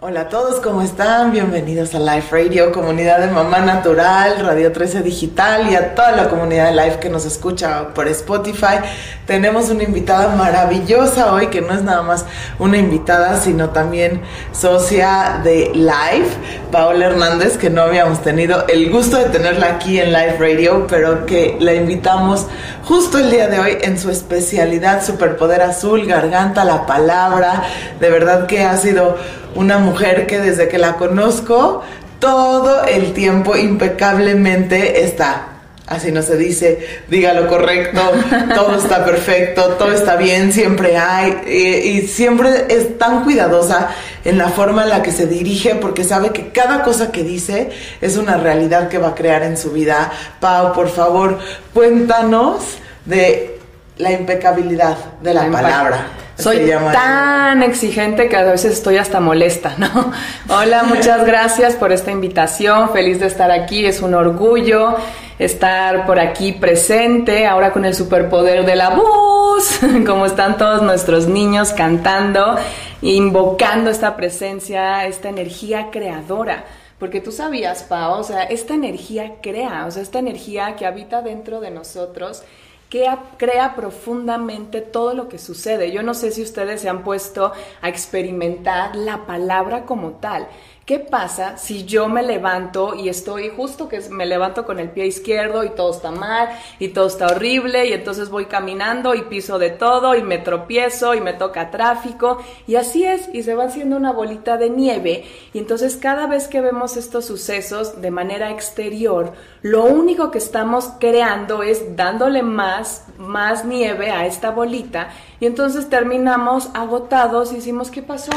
Hola a todos, ¿cómo están? Bienvenidos a Life Radio, comunidad de Mamá Natural, Radio 13 Digital y a toda la comunidad de Life que nos escucha por Spotify. Tenemos una invitada maravillosa hoy, que no es nada más una invitada, sino también socia de Life, Paola Hernández, que no habíamos tenido el gusto de tenerla aquí en Life Radio, pero que la invitamos justo el día de hoy en su especialidad Superpoder Azul, Garganta, la Palabra. De verdad que ha sido una mujer que desde que la conozco, todo el tiempo impecablemente está. Así no se dice, diga lo correcto, todo está perfecto, todo está bien, siempre hay, y, siempre es tan cuidadosa en la forma en la que se dirige porque sabe que cada cosa que dice es una realidad que va a crear en su vida. Pau, por favor, cuéntanos de la impecabilidad de la palabra. Soy tan exigente que a veces estoy hasta molesta, ¿no? Hola, muchas gracias por esta invitación, feliz de estar aquí, es un orgullo estar por aquí presente, ahora con el superpoder de la voz, como están todos nuestros niños cantando, invocando esta presencia, esta energía creadora. Porque tú sabías, Pau, o sea, esta energía crea, o sea, esta energía que habita dentro de nosotros que crea profundamente todo lo que sucede. Yo no sé si ustedes se han puesto a experimentar la palabra como tal. ¿Qué pasa si yo me levanto y estoy justo que me levanto con el pie izquierdo y todo está mal y todo está horrible y entonces voy caminando y piso de todo y me tropiezo y me toca tráfico y así es y se va haciendo una bolita de nieve y entonces cada vez que vemos estos sucesos de manera exterior, lo único que estamos creando es dándole más, más nieve a esta bolita y entonces terminamos agotados y decimos, ¿qué pasó?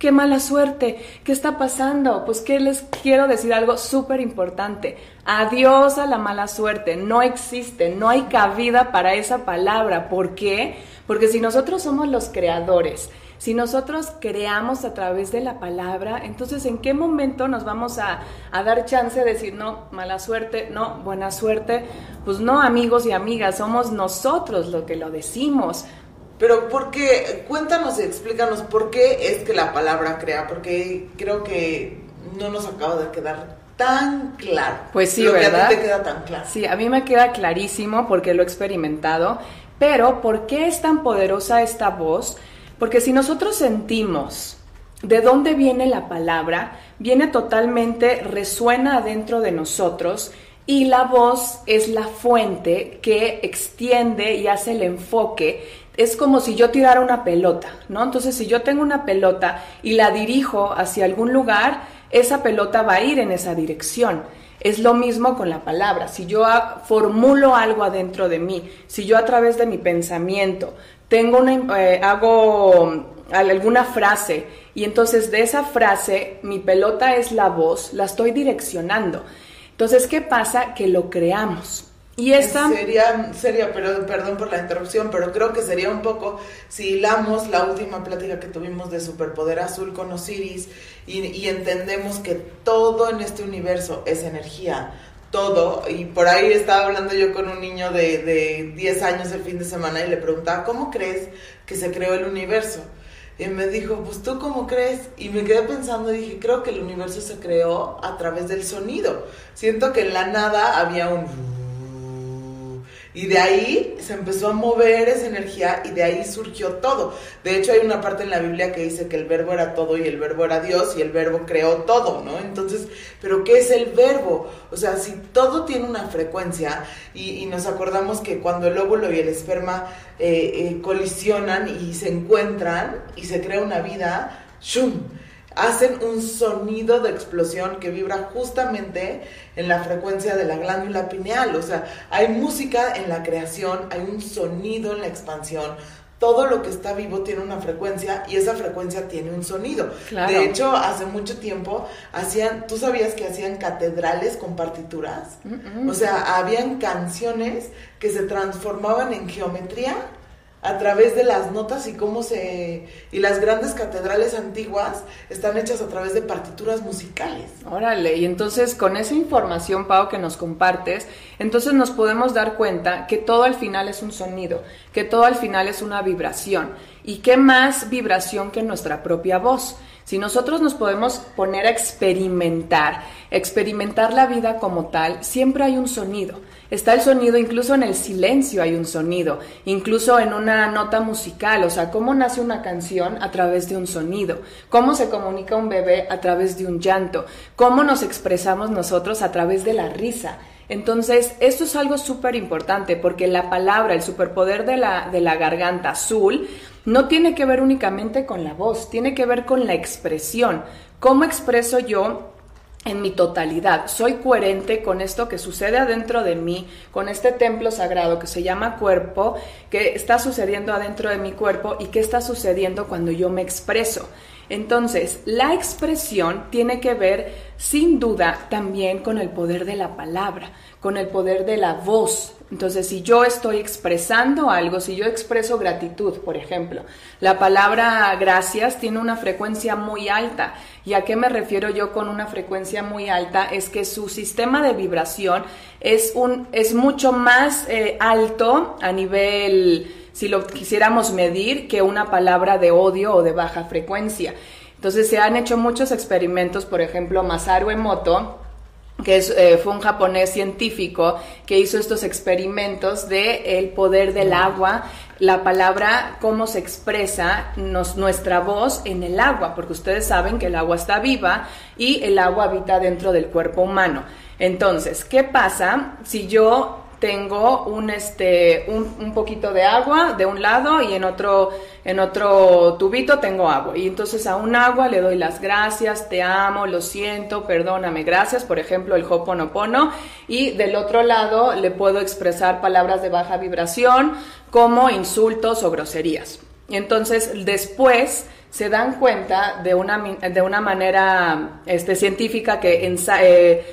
Qué mala suerte, ¿qué está pasando? Pues que les quiero decir algo súper importante. Adiós a la mala suerte, no existe, no hay cabida para esa palabra. ¿Por qué? Porque si nosotros somos los creadores, si nosotros creamos a través de la palabra, entonces ¿en qué momento nos vamos a, a, dar chance de decir, no, mala suerte, no, buena suerte? Pues no, amigos y amigas, somos nosotros los que lo decimos. Pero ¿por qué? Cuéntanos y explícanos por qué es que la palabra crea, porque creo que no nos acaba de quedar tan claro. Pues sí, ¿verdad? a ti te queda tan claro. Sí, a mí me queda clarísimo porque lo he experimentado, pero ¿por qué es tan poderosa esta voz? Porque si nosotros sentimos de dónde viene la palabra, viene totalmente, resuena adentro de nosotros y la voz es la fuente que extiende y hace el enfoque es como si yo tirara una pelota, ¿no? Entonces, si yo tengo una pelota y la dirijo hacia algún lugar, esa pelota va a ir en esa dirección. Es lo mismo con la palabra. Si yo formulo algo adentro de mí, si yo a través de mi pensamiento tengo una, eh, hago alguna frase y entonces de esa frase mi pelota es la voz, la estoy direccionando. Entonces, ¿qué pasa? Que lo creamos. Y esta... Sería, sería pero, perdón por la interrupción, pero creo que sería un poco si hilamos la última plática que tuvimos de Superpoder Azul con Osiris y, y entendemos que todo en este universo es energía, todo. Y por ahí estaba hablando yo con un niño de, de 10 años el fin de semana y le preguntaba, ¿cómo crees que se creó el universo? Y me dijo, pues tú cómo crees? Y me quedé pensando y dije, creo que el universo se creó a través del sonido. Siento que en la nada había un y de ahí se empezó a mover esa energía y de ahí surgió todo. De hecho, hay una parte en la Biblia que dice que el verbo era todo y el verbo era Dios y el verbo creó todo, ¿no? Entonces, ¿pero qué es el verbo? O sea, si todo tiene una frecuencia y, nos acordamos que cuando el óvulo y el esperma eh, eh, colisionan y se encuentran y se crea una vida, ¡shum! Hacen un sonido de explosión que vibra justamente en la frecuencia de la glándula pineal. O sea, hay música en la creación, hay un sonido en la expansión. Todo lo que está vivo tiene una frecuencia y esa frecuencia tiene un sonido. De hecho, hace mucho tiempo hacían, ¿tú sabías que hacían catedrales con partituras? O sea, habían canciones que se transformaban en geometría a través de las notas y cómo se... y las grandes catedrales antiguas están hechas a través de partituras musicales. Órale, y entonces con esa información, Pau, que nos compartes, entonces nos podemos dar cuenta que todo al final es un sonido, que todo al final es una vibración. ¿Y qué más vibración que nuestra propia voz? Si nosotros nos podemos poner a experimentar, experimentar la vida como tal, siempre hay un sonido. Está el sonido, incluso en el silencio hay un sonido, incluso en una nota musical, o sea, cómo nace una canción a través de un sonido, cómo se comunica un bebé a través de un llanto, cómo nos expresamos nosotros a través de la risa. Entonces, esto es algo súper importante porque la palabra, el superpoder de la, de la garganta azul, no tiene que ver únicamente con la voz, tiene que ver con la expresión. ¿Cómo expreso yo en mi totalidad. Soy coherente con esto que sucede adentro de mí, con este templo sagrado que se llama cuerpo, que está sucediendo adentro de mi cuerpo y qué está sucediendo cuando yo me expreso. Entonces, la expresión tiene que ver sin duda también con el poder de la palabra, con el poder de la voz, entonces, si yo estoy expresando algo, si yo expreso gratitud, por ejemplo, la palabra gracias tiene una frecuencia muy alta. ¿Y a qué me refiero yo con una frecuencia muy alta? Es que su sistema de vibración es, un, es mucho más eh, alto a nivel, si lo quisiéramos medir, que una palabra de odio o de baja frecuencia. Entonces, se han hecho muchos experimentos, por ejemplo, Masaru Emoto, que eh, fue un japonés científico que hizo estos experimentos de el poder del agua, la palabra, cómo se expresa nuestra voz en el agua, porque ustedes saben que el agua está viva y el agua habita dentro del cuerpo humano. Entonces, ¿qué pasa si yo tengo un, este, un, poquito de agua de un lado y en otro, en otro tubito tengo agua. Y entonces a un agua le doy las gracias, te amo, lo siento, perdóname, gracias, por ejemplo, el hoponopono. Y del otro lado le puedo expresar palabras de baja vibración como insultos o groserías. Y entonces después se dan cuenta de una, de una manera este, científica que, eh,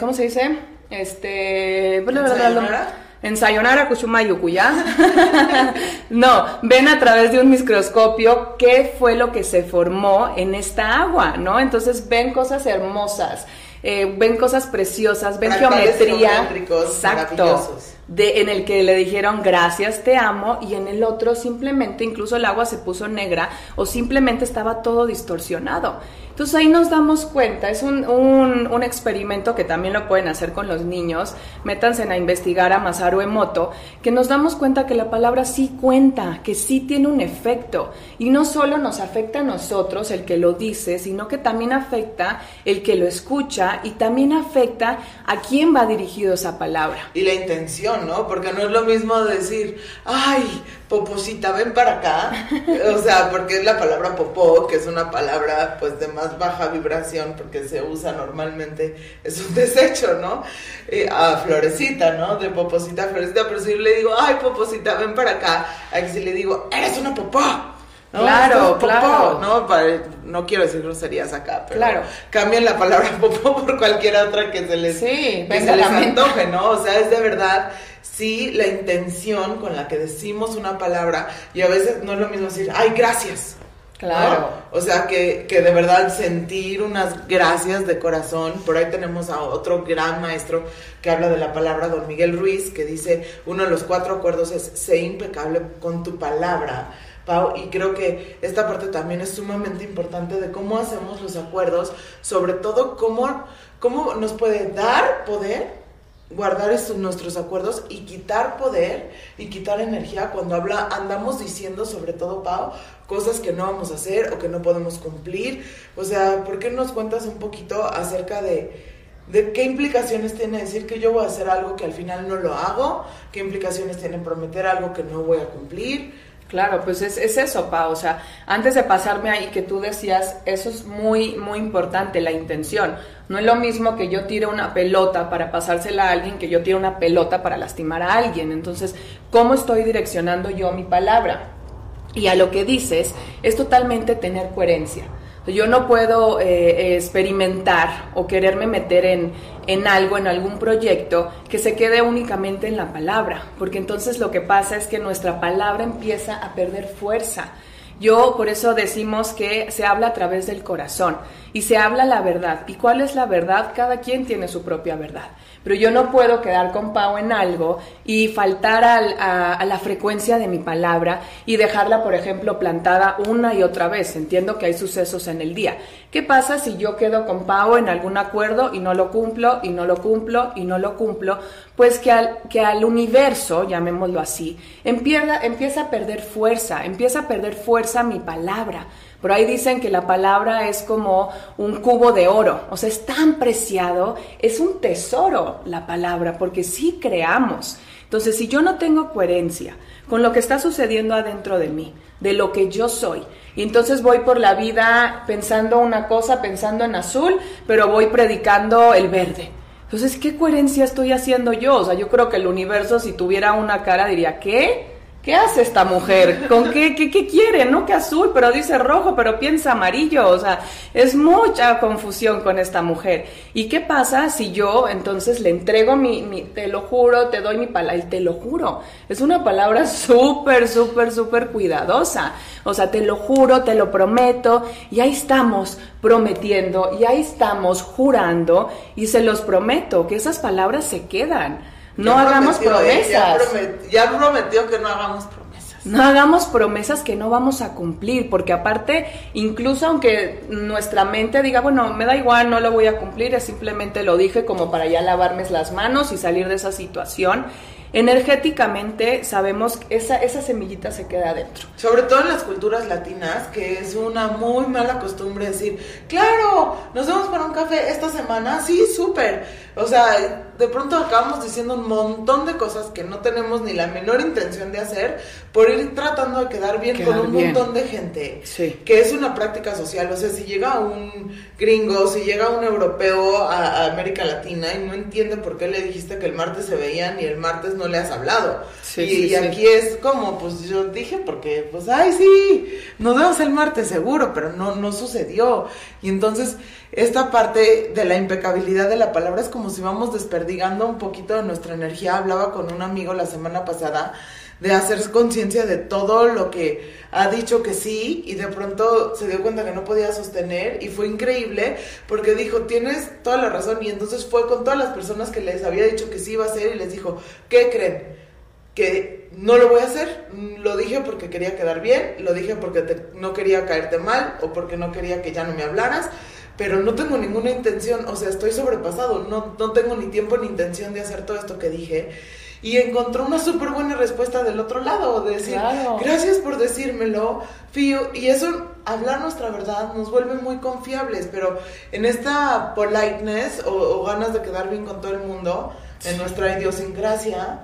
¿cómo se dice? Este. En Sayonara ¿ya? no, ven a través de un microscopio qué fue lo que se formó en esta agua, ¿no? Entonces ven cosas hermosas, eh, ven cosas preciosas, ven geometría. Exacto de, en el que le dijeron gracias, te amo, y en el otro simplemente incluso el agua se puso negra o simplemente estaba todo distorsionado. Entonces ahí nos damos cuenta, es un, un, experimento que también lo pueden hacer con los niños, métanse a investigar a Masaru Emoto, que nos damos cuenta que la palabra sí cuenta, que sí tiene un efecto, y no solo nos afecta a nosotros el que lo dice, sino que también afecta el que lo escucha y también afecta a quién va dirigido esa palabra. Y la intención ¿no? Porque no es lo mismo decir, ay, poposita, ven para acá. O sea, porque es la palabra popó, que es una palabra pues de más baja vibración, porque se usa normalmente, es un desecho, ¿no? Eh, a florecita, ¿no? De poposita a florecita, pero si le digo, ay, poposita, ven para acá, aquí si le digo, eres una popó. Claro, claro. ¿no? no quiero decir groserías acá, pero claro. cambien la palabra popó por cualquier otra que se les, sí, que se les antoje, ¿no? O sea, es de verdad sí la intención con la que decimos una palabra y a veces no es lo mismo decir, ay, gracias. Claro. O sea, que, que, de verdad sentir unas gracias de corazón. Por ahí tenemos a otro gran maestro que habla de la palabra, don Miguel Ruiz, que dice, uno de los cuatro acuerdos es, sé impecable con tu palabra. Pau, y creo que esta parte también es sumamente importante de cómo hacemos los acuerdos, sobre todo cómo, cómo nos puede dar poder guardar estos, nuestros acuerdos y quitar poder y quitar energía cuando habla, andamos diciendo, sobre todo Pau, cosas que no vamos a hacer o que no podemos cumplir. O sea, ¿por qué nos cuentas un poquito acerca de, de qué implicaciones tiene decir que yo voy a hacer algo que al final no lo hago? ¿Qué implicaciones tiene prometer algo que no voy a cumplir? Claro, pues es, es eso, Pa. O sea, antes de pasarme ahí que tú decías, eso es muy, muy importante, la intención. No es lo mismo que yo tire una pelota para pasársela a alguien que yo tire una pelota para lastimar a alguien. Entonces, ¿cómo estoy direccionando yo mi palabra? Y a lo que dices, es totalmente tener coherencia. Yo no puedo eh, experimentar o quererme meter en, en algo, en algún proyecto, que se quede únicamente en la palabra, porque entonces lo que pasa es que nuestra palabra empieza a perder fuerza Yo por eso decimos que se habla a través del corazón y se habla la verdad. ¿Y cuál es la verdad? Cada quien tiene su propia verdad. Pero yo no puedo quedar con Pau en algo y faltar a, la frecuencia de mi palabra y dejarla, por ejemplo, plantada una y otra vez. Entiendo que hay sucesos en el día. ¿Qué pasa si yo quedo con Pau en algún acuerdo y no lo cumplo y no lo cumplo y no lo cumplo? Pues que al, que al universo, llamémoslo así, empieza, empieza a perder fuerza, empieza a perder fuerza mi palabra. Por ahí dicen que la palabra es como un cubo de oro, o sea, es tan preciado, es un tesoro la palabra, porque sí creamos. Entonces, si yo no tengo coherencia con lo que está sucediendo adentro de mí, de lo que yo soy, y entonces voy por la vida pensando una cosa, pensando en azul, pero voy predicando el verde. Entonces, ¿qué coherencia estoy haciendo yo? O sea, yo creo que el universo, si tuviera una cara, diría, ¿qué? ¿Qué hace esta mujer? ¿Con qué, qué, quiere? No que azul, pero dice rojo, pero piensa amarillo. O sea, es mucha confusión con esta mujer. ¿Y qué pasa si yo entonces le entrego mi, mi te lo juro, te doy mi palabra, te lo juro? Es una palabra súper, súper, súper cuidadosa. O sea, te lo juro, te lo prometo. Y ahí estamos prometiendo y ahí estamos jurando y se los prometo que esas palabras se quedan. No hagamos promesas. ya, prometió que no hagamos promesas. No hagamos promesas que no vamos a cumplir, porque aparte, incluso aunque nuestra mente diga, bueno, me da igual, no lo voy a cumplir, es simplemente lo dije como para ya lavarme las manos y salir de esa situación energéticamente sabemos que esa, esa semillita se queda adentro. Sobre todo en las culturas latinas, que es una muy mala costumbre decir, claro, nos vemos para un café esta semana, sí, súper. O sea, de pronto acabamos diciendo un montón de cosas que no tenemos ni la menor intención de hacer por ir tratando de quedar bien con un montón de gente. Sí. Que es una práctica social. O sea, si llega un gringo, si llega un europeo a, América Latina y no entiende por qué le dijiste que el martes se veían y el martes no le has hablado. Sí, y, aquí es como, pues yo dije, porque, pues, ay, sí, nos vemos el martes seguro, pero no, no sucedió. Y entonces esta parte de la impecabilidad de la palabra es como si vamos desperdigando un poquito de nuestra energía. Hablaba con un amigo la semana pasada de hacer conciencia de todo lo que ha dicho que sí y de pronto se dio cuenta que no podía sostener y fue increíble porque dijo, tienes toda la razón y entonces fue con todas las personas que les había dicho que sí iba a hacer y les dijo, ¿qué creen? Que no lo voy a hacer, lo dije porque quería quedar bien, lo dije porque no quería caerte mal o porque no quería que ya no me hablaras pero no tengo ninguna intención, o sea, estoy sobrepasado, no, no tengo ni tiempo ni intención de hacer todo esto que dije. Y encontró una súper buena respuesta del otro lado, de decir, gracias por decírmelo, Fío. Y eso, hablar nuestra verdad, nos vuelve muy confiables, pero en esta politeness o, o ganas de quedar bien con todo el mundo, en nuestra idiosincrasia,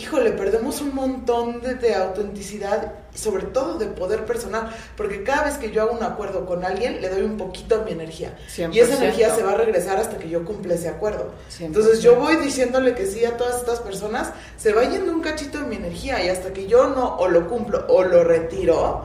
híjole, perdemos un montón de, de, autenticidad, sobre todo de poder personal, porque cada vez que yo hago un acuerdo con alguien, le doy un poquito de mi energía. Y esa energía se va a regresar hasta que yo cumpla ese acuerdo. Entonces yo voy diciéndole que sí a todas estas personas, se va yendo un cachito de mi energía y hasta que yo no o lo cumplo o lo retiro,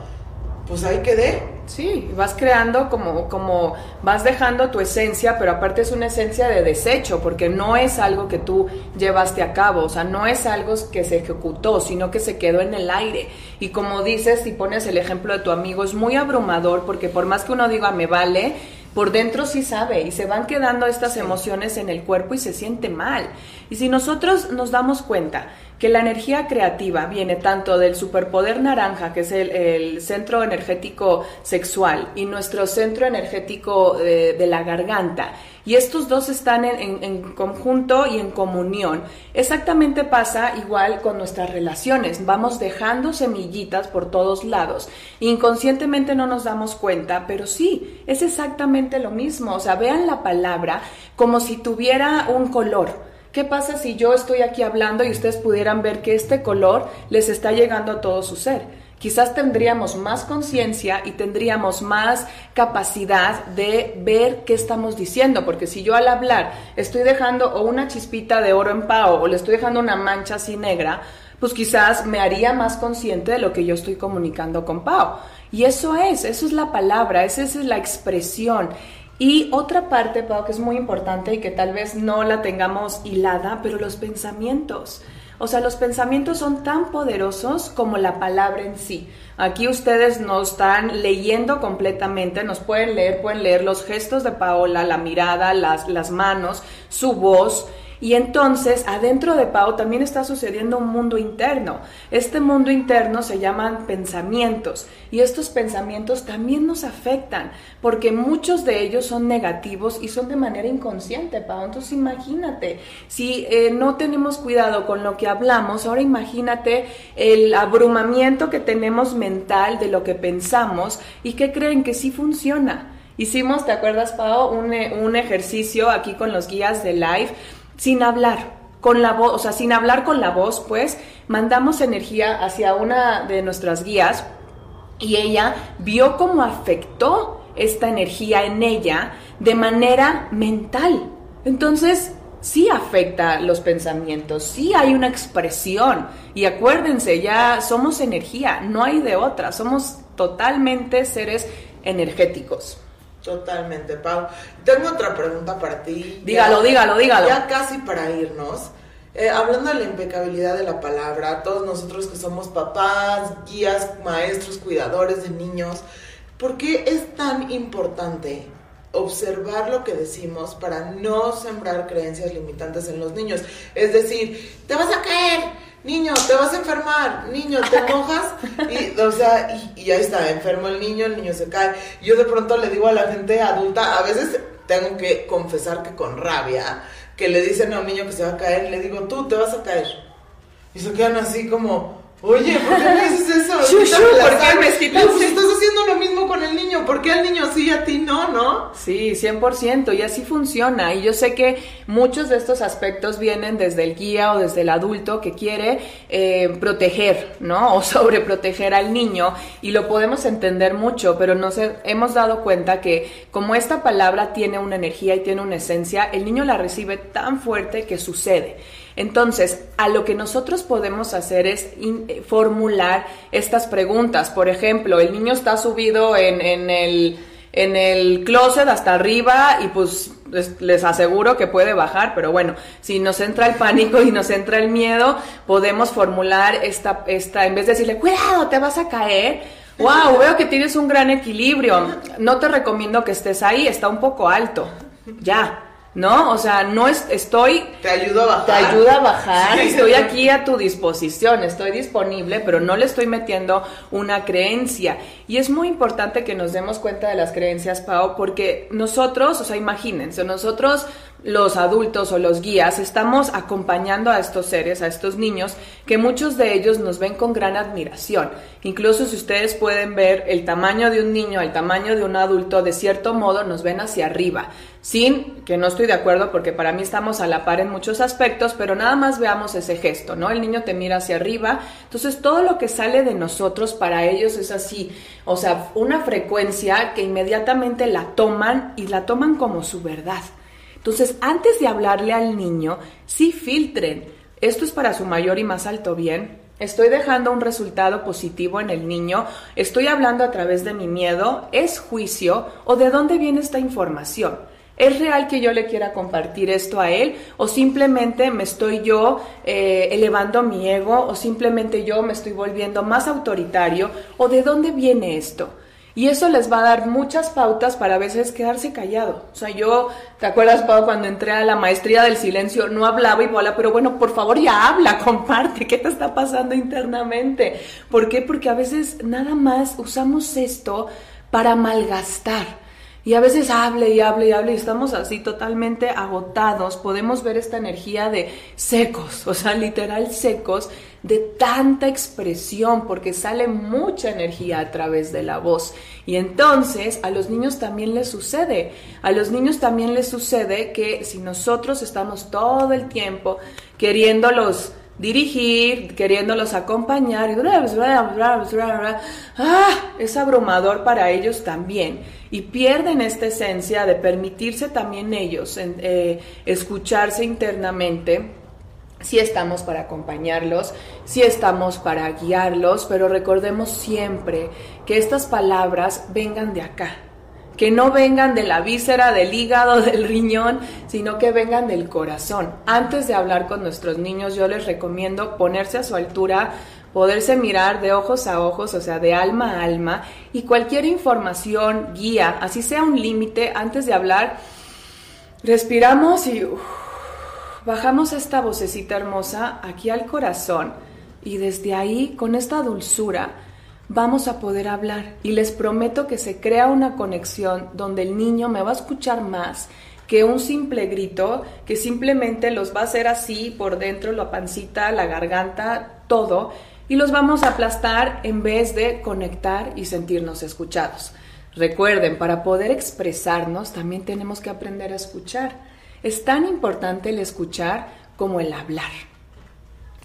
pues ahí quedé. Sí, vas creando como, como vas dejando tu esencia, pero aparte es una esencia de desecho, porque no es algo que tú llevaste a cabo, o sea, no es algo que se ejecutó, sino que se quedó en el aire. Y como dices, si pones el ejemplo de tu amigo, es muy abrumador, porque por más que uno diga me vale, por dentro sí sabe y se van quedando estas emociones en el cuerpo y se siente mal. Y si nosotros nos damos cuenta que la energía creativa viene tanto del superpoder naranja, que es el, centro energético sexual, y nuestro centro energético de, la garganta. Y estos dos están en, conjunto y en comunión. Exactamente pasa igual con nuestras relaciones. Vamos dejando semillitas por todos lados. Inconscientemente no nos damos cuenta, pero sí, es exactamente lo mismo. O sea, vean la palabra como si tuviera un color ¿Qué pasa si yo estoy aquí hablando y ustedes pudieran ver que este color les está llegando a todo su ser? Quizás tendríamos más conciencia y tendríamos más capacidad de ver qué estamos diciendo, porque si yo al hablar estoy dejando o una chispita de oro en pao o le estoy dejando una mancha así negra, pues quizás me haría más consciente de lo que yo estoy comunicando con Pau. Y eso es, eso es la palabra, esa es la expresión. Y otra parte, Pau, que es muy importante y que tal vez no la tengamos hilada, pero los pensamientos. O sea, los pensamientos son tan poderosos como la palabra en sí. Aquí ustedes nos están leyendo completamente, nos pueden leer, pueden leer los gestos de Paola, la mirada, las, las manos, su voz. Y entonces, adentro de Pau también está sucediendo un mundo interno. Este mundo interno se llaman pensamientos y estos pensamientos también nos afectan porque muchos de ellos son negativos y son de manera inconsciente, Pau. Entonces, imagínate, si eh, no tenemos cuidado con lo que hablamos, ahora imagínate el abrumamiento que tenemos mental de lo que pensamos y que creen que sí funciona. Hicimos, ¿te acuerdas, Pau? Un, eh, un ejercicio aquí con los guías de live sin hablar, con la voz, o sea, sin hablar con la voz, pues mandamos energía hacia una de nuestras guías y ella vio cómo afectó esta energía en ella de manera mental. Entonces, sí afecta los pensamientos, sí hay una expresión. Y acuérdense, ya somos energía, no hay de otra, somos totalmente seres energéticos. Totalmente, Pau. Tengo otra pregunta para ti. Dígalo, dígalo, dígalo. Ya casi para irnos. Eh, hablando de la impecabilidad de la palabra, todos nosotros que somos papás, guías, maestros, cuidadores de niños, ¿por qué es tan importante observar lo que decimos para no sembrar creencias limitantes en los niños? Es decir, te vas a caer, niño, te vas a enfermar, niño, te mojas, y, o sea, y, ahí está, enfermo el niño, el niño se cae. Yo de pronto le digo a la gente adulta, a veces tengo que confesar que con rabia, que le dicen a un niño que se va a caer, le digo, tú te vas a caer. Y se quedan así como, Oye, ¿por qué me dices eso? ¿Por qué me si estás haciendo lo mismo con el niño, ¿por qué al niño sí y a ti no, no? Sí, 100%, y así funciona. Y yo sé que muchos de estos aspectos vienen desde el guía o desde el adulto que quiere eh, proteger, ¿no? O sobreproteger al niño, y lo podemos entender mucho, pero nos hemos dado cuenta que como esta palabra tiene una energía y tiene una esencia, el niño la recibe tan fuerte que sucede. Entonces, a lo que nosotros podemos hacer es eh, formular estas preguntas. Por ejemplo, el niño está subido en, el, en el closet hasta arriba y pues les, aseguro que puede bajar, pero bueno, si nos entra el pánico y nos entra el miedo, podemos formular esta, esta, en vez de decirle, cuidado, te vas a caer, wow, veo que tienes un gran equilibrio, no te recomiendo que estés ahí, está un poco alto, ya, ¿no? O sea, no es, estoy... Te ayudo a bajar. Te ayuda a bajar, estoy aquí a tu disposición, estoy disponible, pero no le estoy metiendo una creencia. Y es muy importante que nos demos cuenta de las creencias, Pau, porque nosotros, o sea, imagínense, nosotros los adultos o los guías estamos acompañando a estos seres, a estos niños, que muchos de ellos nos ven con gran admiración. Incluso si ustedes pueden ver el tamaño de un niño, el tamaño de un adulto, de cierto modo nos ven hacia arriba. Sin que no estoy de acuerdo porque para mí estamos a la par en muchos aspectos, pero nada más veamos ese gesto, ¿no? El niño te mira hacia arriba, entonces todo lo que sale de nosotros para ellos es así, o sea, una frecuencia que inmediatamente la toman y la toman como su verdad. Entonces, antes de hablarle al niño, sí filtren. Esto es para su mayor y más alto bien. Estoy dejando un resultado positivo en el niño, estoy hablando a través de mi miedo, es juicio o de dónde viene esta información. ¿Es real que yo le quiera compartir esto a él? ¿O simplemente me estoy yo eh, elevando mi ego? ¿O simplemente yo me estoy volviendo más autoritario? ¿O de dónde viene esto? Y eso les va a dar muchas pautas para a veces quedarse callado. O sea, yo, ¿te acuerdas, Pau, cuando entré a la maestría del silencio? No hablaba y bola, pero bueno, por favor ya habla, comparte, ¿qué te está pasando internamente? ¿Por qué? Porque a veces nada más usamos esto para malgastar y a veces hable y hable y hable y estamos así totalmente agotados. Podemos ver esta energía de secos, o sea, literal secos, de tanta expresión, porque sale mucha energía a través de la voz. Y entonces a los niños también les sucede. A los niños también les sucede que si nosotros estamos todo el tiempo queriéndolos dirigir, queriéndolos acompañar, y ah, es abrumador para ellos también. Y pierden esta esencia de permitirse también ellos eh, escucharse internamente. Si estamos para acompañarlos, si estamos para guiarlos, pero recordemos siempre que estas palabras vengan de acá, que no vengan de la víscera, del hígado, del riñón, sino que vengan del corazón. Antes de hablar con nuestros niños, yo les recomiendo ponerse a su altura, poderse mirar de ojos a ojos, o sea, de alma a alma, y cualquier información, guía, así sea un límite, antes de hablar, respiramos y bajamos esta vocecita hermosa aquí al corazón, y desde ahí, con esta dulzura, vamos a poder hablar. Y les prometo que se crea una conexión donde el niño me va a escuchar más que un simple grito que simplemente los va a hacer así por dentro, la pancita, la garganta, todo, y los vamos a aplastar en vez de conectar y sentirnos escuchados. Recuerden, para poder expresarnos también tenemos que aprender a escuchar. Es tan importante el escuchar como el hablar.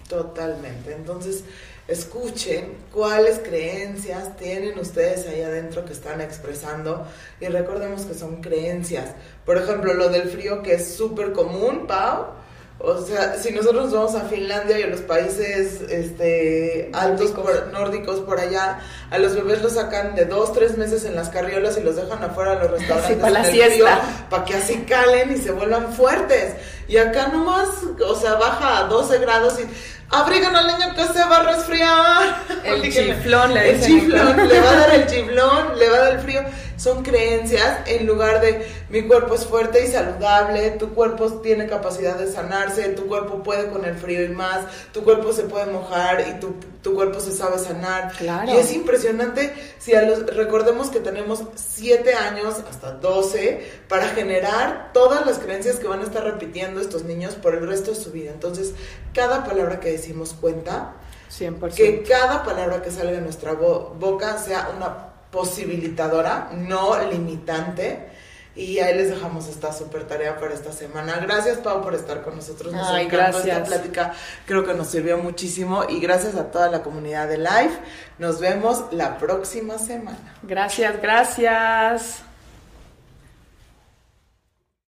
Totalmente. Entonces, escuchen cuáles creencias tienen ustedes ahí adentro que están expresando y recordemos que son creencias. Por ejemplo, lo del frío que es súper común, Pau. O sea, si nosotros nos vamos a Finlandia y a los países este, altos por, nórdicos por allá, a los bebés los sacan de dos, tres meses en las carriolas y los dejan afuera de los restaurantes para la siesta. para que así calen y se vuelvan fuertes. Y acá nomás, o sea, baja a 12 grados y abrigan al niño que se va a resfriar. El chiflón le El chiflón, le va a dar el chiflón, le va a dar el frío. Son creencias en lugar de mi cuerpo es fuerte y saludable, tu cuerpo tiene capacidad de sanarse, tu cuerpo puede con el frío y más, tu cuerpo se puede mojar y tu, tu cuerpo se sabe sanar. Claro. Y es impresionante si a los, recordemos que tenemos 7 años hasta 12 para generar todas las creencias que van a estar repitiendo estos niños por el resto de su vida. Entonces, cada palabra que decimos cuenta. 100%. Que cada palabra que salga de nuestra boca sea una posibilitadora, no limitante. Y ahí les dejamos esta super tarea para esta semana. Gracias, Pau, por estar con nosotros. Nos Ay, gracias. Esta plática creo que nos sirvió muchísimo. Y gracias a toda la comunidad de Live. Nos vemos la próxima semana. Gracias, gracias.